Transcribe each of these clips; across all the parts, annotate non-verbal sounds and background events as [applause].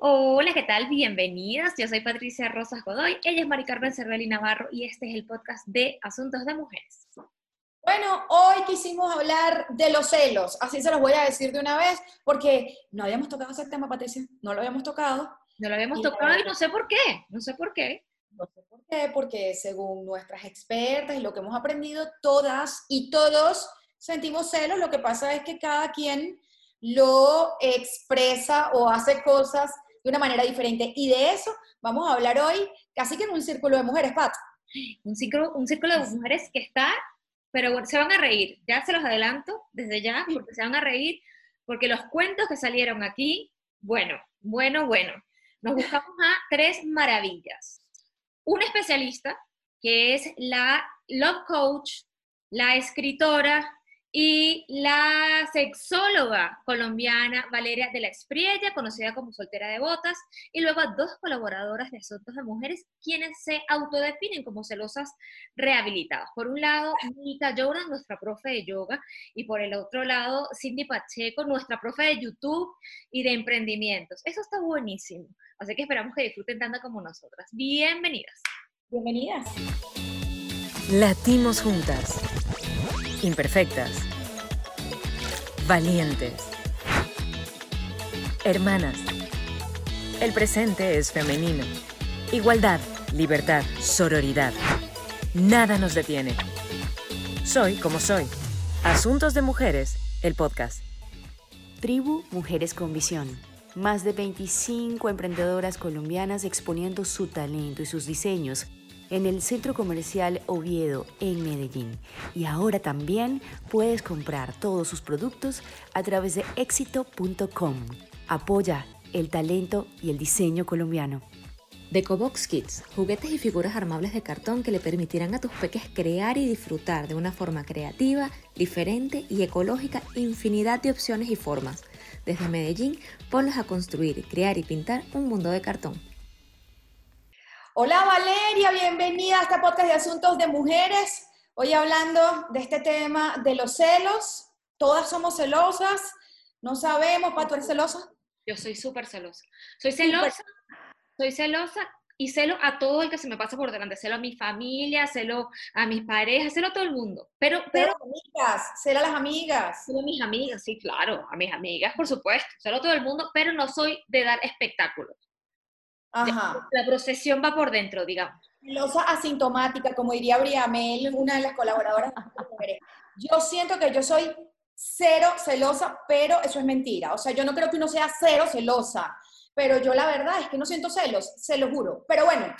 Hola, ¿qué tal? Bienvenidas. Yo soy Patricia Rosas Godoy, ella es Mari Carmen Cervelli Navarro y este es el podcast de Asuntos de Mujeres. Bueno, hoy quisimos hablar de los celos, así se los voy a decir de una vez, porque no habíamos tocado ese tema, Patricia, no lo habíamos tocado. No lo habíamos tocado y no sé por qué, no sé por qué. No sé por qué, porque según nuestras expertas y lo que hemos aprendido, todas y todos sentimos celos, lo que pasa es que cada quien lo expresa o hace cosas de una manera diferente. Y de eso vamos a hablar hoy, casi que en un círculo de mujeres, Pat. Un círculo, un círculo de mujeres que está, pero bueno, se van a reír, ya se los adelanto desde ya, porque se van a reír, porque los cuentos que salieron aquí, bueno, bueno, bueno. Nos buscamos a tres maravillas. Un especialista, que es la love coach, la escritora y la sexóloga colombiana Valeria de la Espriella, conocida como Soltera de Botas, y luego dos colaboradoras de Asuntos de Mujeres, quienes se autodefinen como celosas rehabilitadas. Por un lado, Nika Jordan, nuestra profe de yoga, y por el otro lado, Cindy Pacheco, nuestra profe de YouTube y de emprendimientos. Eso está buenísimo, así que esperamos que disfruten tanto como nosotras. Bienvenidas. Bienvenidas. Latimos juntas imperfectas, valientes, hermanas. El presente es femenino. Igualdad, libertad, sororidad. Nada nos detiene. Soy como soy. Asuntos de Mujeres, el podcast. Tribu Mujeres con Visión. Más de 25 emprendedoras colombianas exponiendo su talento y sus diseños en el Centro Comercial Oviedo en Medellín. Y ahora también puedes comprar todos sus productos a través de éxito.com. Apoya el talento y el diseño colombiano. Decobox Kids, juguetes y figuras armables de cartón que le permitirán a tus peques crear y disfrutar de una forma creativa, diferente y ecológica infinidad de opciones y formas. Desde Medellín, ponlos a construir, crear y pintar un mundo de cartón. Hola Valeria, bienvenida a este podcast de Asuntos de Mujeres. Hoy hablando de este tema de los celos. Todas somos celosas. No sabemos, ¿Pato, eres celosa? Yo soy súper celosa. Soy celosa, soy celosa y celo a todo el que se me pasa por delante. Celo a mi familia, celo a mis parejas, celo a todo el mundo. Pero, pero... amigas, celo a las amigas. Celo a mis amigas, sí, claro, a mis amigas, por supuesto. Celo a todo el mundo, pero no soy de dar espectáculos. La procesión va por dentro, digamos. Celosa asintomática, como diría Briamel, una de las colaboradoras. yo siento que yo soy cero celosa, pero eso es mentira. O sea, yo no creo que uno sea cero celosa, pero yo la verdad es que no siento celos, se lo juro. Pero bueno,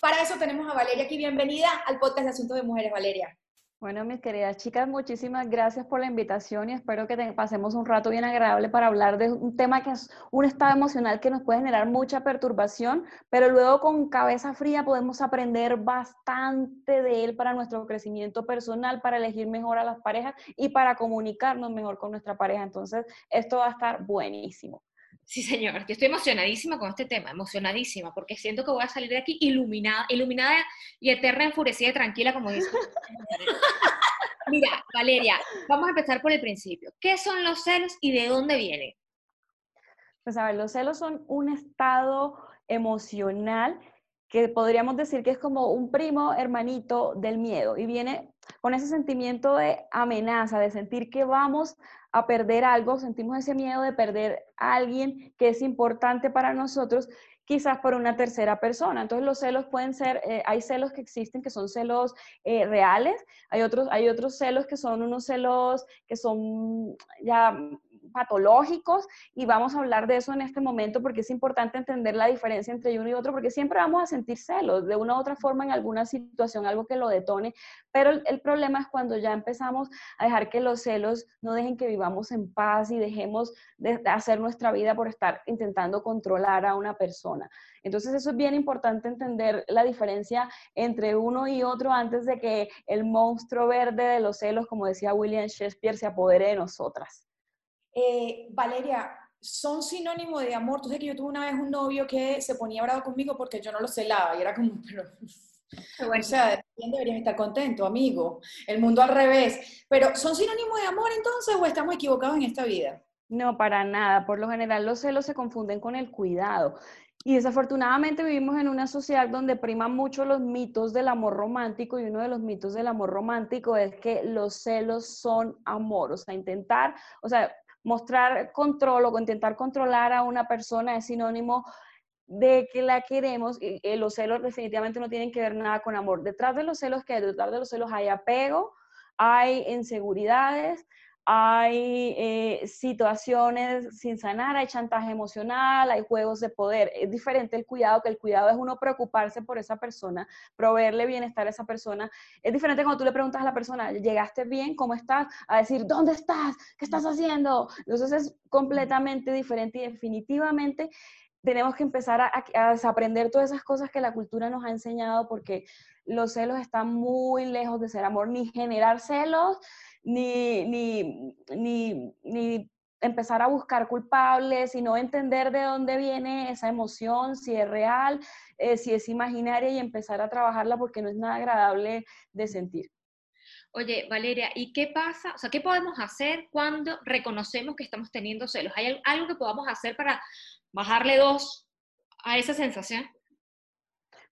para eso tenemos a Valeria aquí. Bienvenida al podcast de Asuntos de Mujeres, Valeria. Bueno, mis queridas chicas, muchísimas gracias por la invitación y espero que pasemos un rato bien agradable para hablar de un tema que es un estado emocional que nos puede generar mucha perturbación, pero luego con cabeza fría podemos aprender bastante de él para nuestro crecimiento personal, para elegir mejor a las parejas y para comunicarnos mejor con nuestra pareja. Entonces, esto va a estar buenísimo. Sí, señor, yo estoy emocionadísima con este tema, emocionadísima, porque siento que voy a salir de aquí iluminada, iluminada y eterna, enfurecida y tranquila, como dice. Mira, Valeria, vamos a empezar por el principio. ¿Qué son los celos y de dónde vienen? Pues a ver, los celos son un estado emocional que podríamos decir que es como un primo hermanito del miedo y viene con ese sentimiento de amenaza, de sentir que vamos a perder algo, sentimos ese miedo de perder a alguien que es importante para nosotros, quizás por una tercera persona. Entonces los celos pueden ser, eh, hay celos que existen que son celos eh, reales, hay otros, hay otros celos que son unos celos que son ya patológicos y vamos a hablar de eso en este momento porque es importante entender la diferencia entre uno y otro porque siempre vamos a sentir celos de una u otra forma en alguna situación, algo que lo detone, pero el, problema es cuando ya empezamos a dejar que los celos no dejen que vivamos en paz y dejemos de hacer nuestra vida por estar intentando controlar a una persona. Entonces eso es bien importante entender la diferencia entre uno y otro antes de que el monstruo verde de los celos, como decía William Shakespeare, se apodere de nosotras. Eh, Valeria, son sinónimo de amor. Tú sabes que yo tuve una vez un novio que se ponía bravo conmigo porque yo no lo celaba y era como, [laughs] pero... O sea, deberías estar contento, amigo. El mundo al revés. Pero, ¿son sinónimo de amor entonces o estamos equivocados en esta vida? No, para nada. Por lo general los celos se confunden con el cuidado. Y desafortunadamente vivimos en una sociedad donde priman mucho los mitos del amor romántico y uno de los mitos del amor romántico es que los celos son amor, o sea, intentar, o sea, mostrar control o intentar controlar a una persona es sinónimo de que la queremos, y, los celos definitivamente no tienen que ver nada con amor. Detrás de los celos, que detrás de los celos hay apego, hay inseguridades, hay eh, situaciones sin sanar, hay chantaje emocional, hay juegos de poder. Es diferente el cuidado, que el cuidado es uno preocuparse por esa persona, proveerle bienestar a esa persona. Es diferente cuando tú le preguntas a la persona, ¿llegaste bien? ¿Cómo estás? A decir, ¿dónde estás? ¿Qué estás haciendo? Entonces es completamente diferente y definitivamente tenemos que empezar a, a, desaprender todas esas cosas que la cultura nos ha enseñado porque los celos están muy lejos de ser amor, ni generar celos, ni, ni, ni, ni empezar a buscar culpables, sino entender de dónde viene esa emoción, si es real, eh, si es imaginaria y empezar a trabajarla porque no es nada agradable de sentir. Oye, Valeria, ¿y qué pasa? O sea, ¿qué podemos hacer cuando reconocemos que estamos teniendo celos? ¿Hay algo que podamos hacer para bajarle dos a esa sensación?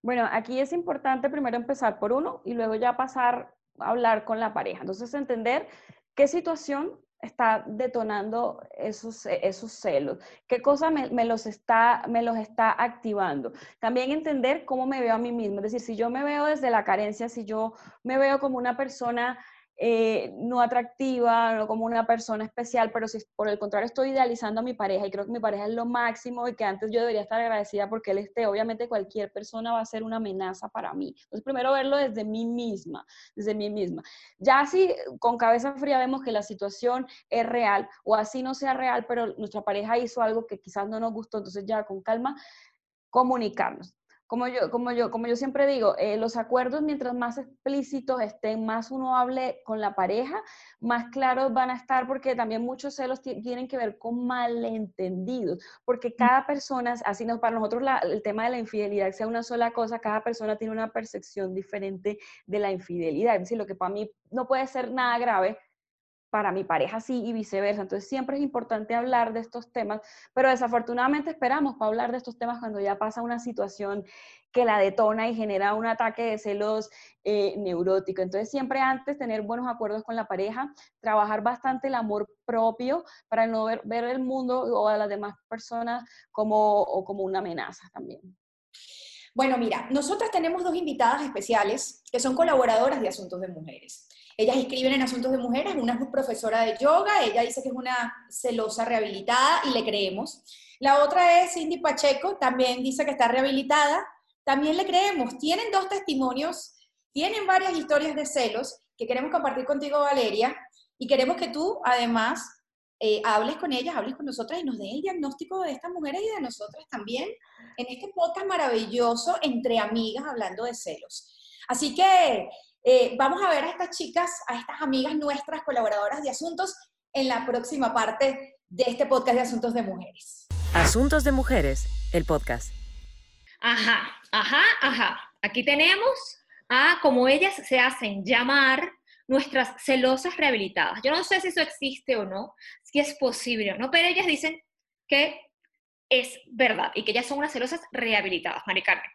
Bueno, aquí es importante primero empezar por uno y luego ya pasar hablar con la pareja. Entonces, entender qué situación está detonando esos, esos celos, qué cosa me, me, los está, me los está activando. También entender cómo me veo a mí misma, es decir, si yo me veo desde la carencia, si yo me veo como una persona eh, no atractiva, no como una persona especial, pero si por el contrario estoy idealizando a mi pareja y creo que mi pareja es lo máximo y que antes yo debería estar agradecida porque él esté, obviamente cualquier persona va a ser una amenaza para mí. Entonces, primero verlo desde mí misma, desde mí misma. Ya así con cabeza fría vemos que la situación es real o así no sea real, pero nuestra pareja hizo algo que quizás no nos gustó, entonces ya con calma comunicarnos como yo, como yo, como yo siempre digo, eh, los acuerdos mientras más explícitos estén, más uno hable con la pareja, más claros van a estar porque también muchos celos tienen que ver con malentendidos, porque mm. cada persona, así nos, para nosotros el tema de la infidelidad sea una sola cosa, cada persona tiene una percepción diferente de la infidelidad. Es decir, lo que para mí no puede ser nada grave, para mi pareja sí y viceversa. Entonces siempre es importante hablar de estos temas, pero desafortunadamente esperamos para hablar de estos temas cuando ya pasa una situación que la detona y genera un ataque de celos eh, neurótico. Entonces siempre antes tener buenos acuerdos con la pareja, trabajar bastante el amor propio para no ver, ver el mundo o a las demás personas como, como una amenaza también. Bueno, mira, nosotras tenemos dos invitadas especiales que son colaboradoras de Asuntos de Mujeres. Ellas escriben en Asuntos de Mujeres, una es profesora de yoga, ella dice que es una celosa rehabilitada y le creemos. La otra es Cindy Pacheco, también dice que está rehabilitada, también le creemos. Tienen dos testimonios, tienen varias historias de celos que queremos compartir contigo, Valeria, y queremos que tú, además, eh, hables con ellas, hables con nosotras y nos dé el diagnóstico de estas mujeres y de nosotras también en este podcast maravilloso entre amigas hablando de celos. Así que eh, vamos a ver a estas chicas, a estas amigas nuestras, colaboradoras de asuntos, en la próxima parte de este podcast de Asuntos de Mujeres. Asuntos de Mujeres, el podcast. Ajá, ajá, ajá. Aquí tenemos a como ellas se hacen llamar nuestras celosas rehabilitadas. Yo no sé si eso existe o no, si es posible o no, pero ellas dicen que es verdad y que ellas son unas celosas rehabilitadas, Mari Carmen.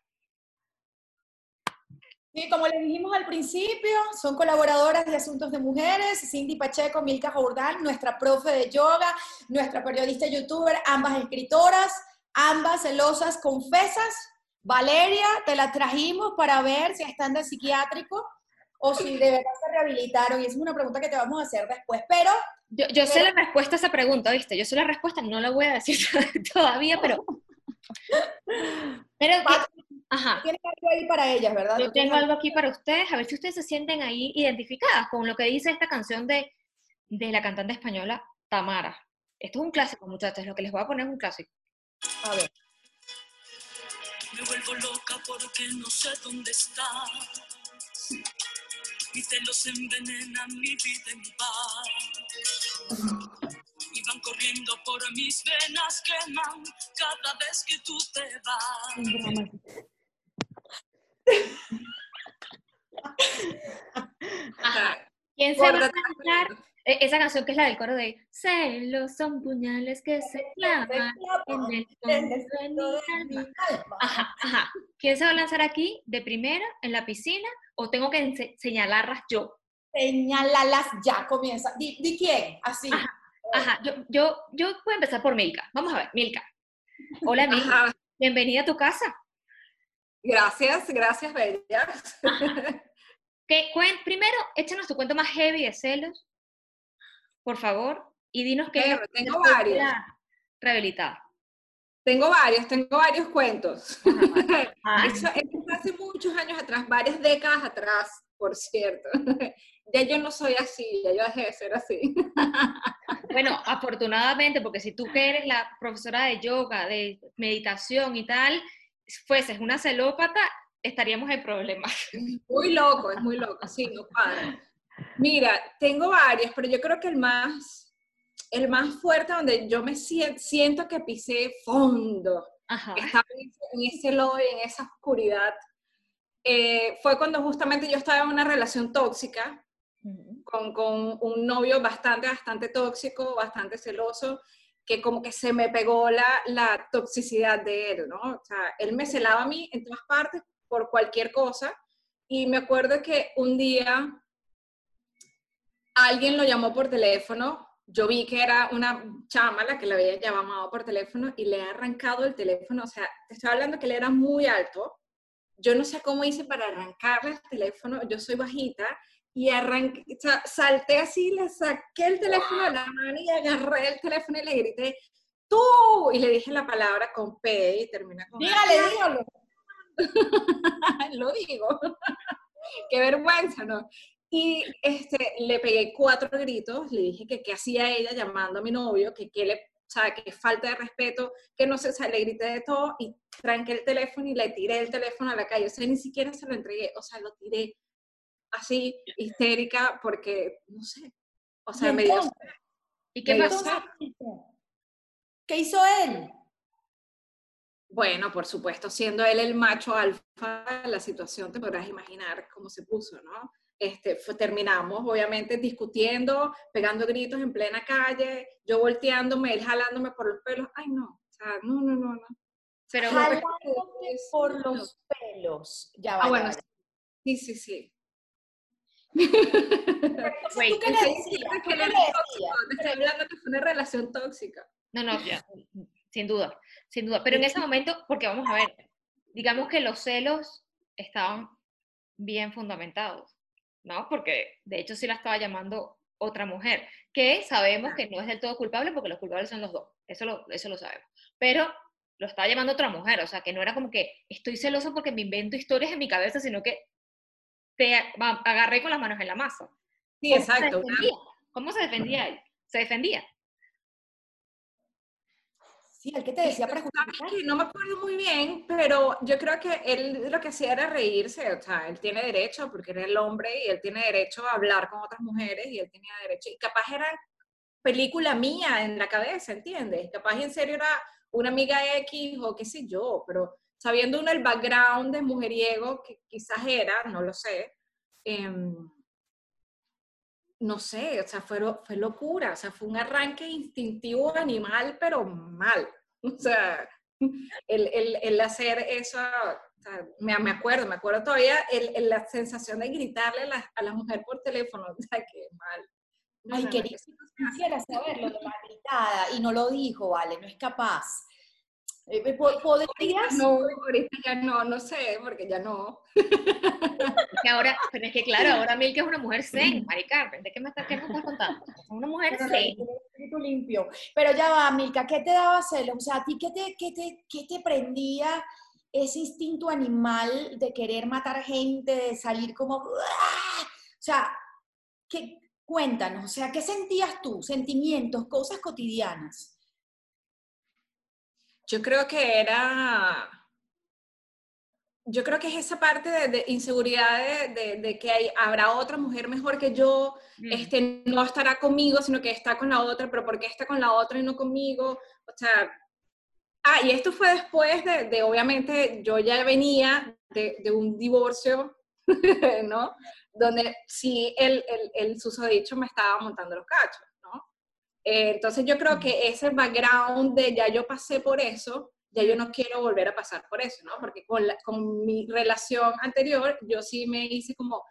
Sí, como les dijimos al principio, son colaboradoras de Asuntos de Mujeres, Cindy Pacheco, Milka Jordán, nuestra profe de yoga, nuestra periodista youtuber, ambas escritoras, ambas celosas confesas. Valeria, te la trajimos para ver si están de psiquiátrico o si de verdad se rehabilitaron. Y es una pregunta que te vamos a hacer después, pero... Yo, sé la respuesta a esa pregunta, ¿viste? Yo sé la respuesta, no la voy a decir [laughs] todavía, pero... [laughs] pero Ajá. Tienes algo ahí para ellas, ¿verdad? Yo tengo algo aquí para ustedes, a ver si ustedes se sienten ahí identificadas con lo que dice esta canción de, de la cantante española Tamara. Esto es un clásico, muchachos, lo que les voy a poner es un clásico. A ver. Me vuelvo loca porque no sé dónde estás. Mis celos envenenan mi vida en paz y van corriendo por mis venas, queman cada vez que tú te vas. ¿Quién se va a cantar E- Esa canción que es la del coro de celos son puñales que se clavan en el fondo de mi alma. Ajá, ajá. ¿Quién se va a lanzar aquí de primera en la piscina o tengo que señalarlas yo? Señálalas ya, comienza. Di, di quién, así. Ajá, yo, yo, yo voy a empezar por Milka. Vamos a ver, Milka. Hola, Milka. Ajá, Bienvenida a tu casa. Gracias, gracias, Bella. ¿Qué, cuen- primero, échanos tu cuento más heavy de celos, por favor, y dinos qué Bueno, tengo varios. rehabilitada. Tengo varios, tengo varios cuentos. [laughs] Ah, Eso, eso fue hace muchos años atrás, varias décadas atrás, por cierto. [laughs] Ya yo no soy así, ya yo dejé de ser así. [laughs] Bueno, afortunadamente, porque si tú que eres la profesora de yoga, de meditación y tal, fueses una celópata, estaríamos en problemas. Muy loco, es muy loco, sí, no para. Mira, tengo varios, pero yo creo que el más, el más fuerte donde yo me sien- siento que pisé fondo, Ajá. estaba en ese, lodo y en esa oscuridad, eh, fue cuando justamente yo estaba en una relación tóxica con, con un novio bastante, bastante tóxico, bastante celoso, que como que se me pegó la, la toxicidad de él, ¿no? O sea, él me celaba a mí en todas partes por cualquier cosa. Y me acuerdo que un día alguien lo llamó por teléfono. Yo vi que era una chama la que le había llamado por teléfono y le he arrancado el teléfono. O sea, te estoy hablando que él era muy alto. Yo no sé cómo hice para arrancarle el teléfono. Yo soy bajita y arranqué, salté así, le saqué el teléfono de la mano y agarré el teléfono y le grité, tú, y le dije la palabra con P y termina con. Dígale, dígalo. [laughs] lo digo. [laughs] Qué vergüenza, ¿no? Y este, le pegué cuatro gritos, le dije que qué hacía ella llamando a mi novio, que qué le, o sea, que falta de respeto, que no sé, o sea, le grité de todo y tranqué el teléfono y le tiré el teléfono a la calle, o sea, ni siquiera se lo entregué, o sea, lo tiré así, histérica, porque, no sé, o sea, ¿Y me dio... ¿Y qué pasó? ¿Qué hizo él? Bueno, por supuesto, siendo él el macho alfa la situación, te podrás imaginar cómo se puso, ¿no? Este, fue- terminamos, obviamente, discutiendo, pegando gritos en plena calle, yo volteándome, él jalándome por los pelos. Ay, no, o sea, no, no, no, no. Pero, Jalándote por los pelos. Ya va, Ah, ya bueno, va, sí, sí, sí. Wait, ¿tú qué le decías? diciendo ¿Tú que qué le estoy hablando que fue una relación tóxica. no, no, ya, sin duda, sin duda. Pero en ese momento, porque vamos a ver, digamos que los celos estaban bien fundamentados, ¿no? Porque de hecho sí la estaba llamando otra mujer, que sabemos que no es del todo culpable porque los culpables son los dos, eso lo, eso lo sabemos. Pero lo estaba llamando otra mujer, o sea, que no era como que estoy celoso porque me invento historias en mi cabeza, sino que te agarré con las manos en la masa. Sí, ¿Cómo se exacto. defendía? ¿Cómo se defendía él? Se defendía. Sí, el que te decía para. No me acuerdo muy bien, pero yo creo que él lo que hacía era reírse, o sea, él tiene derecho, porque era el hombre y él tiene derecho a hablar con otras mujeres y él tenía derecho, y capaz era película mía en la cabeza, ¿entiendes? Capaz en serio era una amiga X o qué sé yo, pero sabiendo uno el background de mujeriego que quizás era, no lo sé, em, no sé, o sea, fue, fue locura, o sea, fue un arranque instintivo animal, pero mal. [laughs] O sea, el, el, el hacer eso, o sea, me, me acuerdo, me acuerdo todavía el, la sensación de gritarle a la, a la mujer por teléfono, [laughs] o sea, que mal. No, Ay, no, quería, quisiera saberlo la gritada y no lo dijo, vale, no es capaz. Eh, eh, po- ¿Podrías? No, ahorita ya no, no sé, porque ya no. Es que ahora, pero es que claro, ahora Milka es una mujer zen, Mari Carmen, ¿de qué me, estás- qué me estás contando? Es una mujer Pero zen. espíritu limpio. Pero ya va, Milka, ¿qué te daba celos? O sea, ¿a ti qué te, qué te, qué te prendía ese instinto animal de querer matar gente, de salir como... ¡ah! O sea, ¿qué, cuéntanos, o sea, ¿qué sentías tú? Sentimientos, cosas cotidianas. Yo creo que era, yo creo que es esa parte de, de inseguridad de, de- de que hay, habrá otra mujer mejor que yo, Mm. este, no estará conmigo, sino que está con la otra, pero ¿por qué está con la otra y no conmigo? O sea, ah, y esto fue después de, de, obviamente, yo ya venía de, un divorcio [laughs] ¿no? Donde sí el, el, el susodicho me estaba montando los cachos. Eh, entonces yo creo que ese background de ya yo pasé por eso, ya yo no quiero volver a pasar por eso, ¿no? Porque con, con mi relación anterior, yo sí me hice como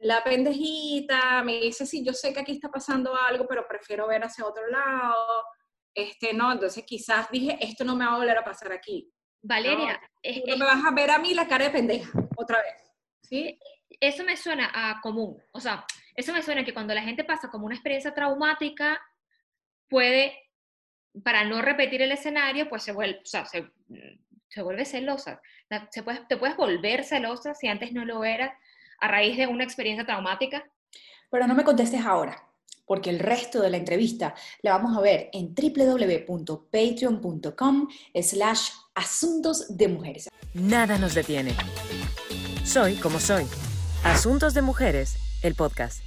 la pendejita, me dice, sí, yo sé que aquí está pasando algo, pero prefiero ver hacia otro lado, este, ¿no? Entonces quizás dije, esto no me va a volver a pasar aquí. Valeria, no, me vas a ver a mí la cara de pendeja otra vez, ¿sí? Eso me suena a común, o sea, eso me suena que cuando la gente pasa como una experiencia traumática, puede, para no repetir el escenario, pues se vuelve, o sea, se, se vuelve celosa. Se puede, te puedes volver celosa si antes no lo eras a raíz de una experiencia traumática? Pero no me contestes ahora, porque el resto de la entrevista la vamos a ver en www.patreon.com slash asuntos de mujeres. Nada nos detiene. Soy como soy. Asuntos de Mujeres, el podcast.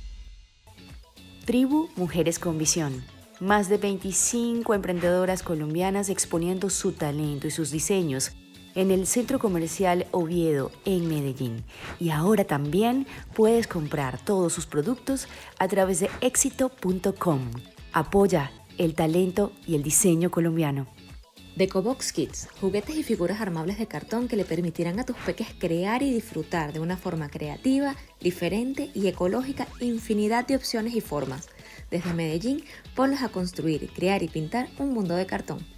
Tribu Mujeres con Visión. Más de 25 emprendedoras colombianas exponiendo su talento y sus diseños en el Centro Comercial Oviedo en Medellín. Y ahora también puedes comprar todos sus productos a través de éxito.com. Apoya el talento y el diseño colombiano. Decobox Kids, juguetes y figuras armables de cartón que le permitirán a tus peques crear y disfrutar de una forma creativa, diferente y ecológica infinidad de opciones y formas. Desde Medellín, ponlos a construir, crear y pintar un mundo de cartón.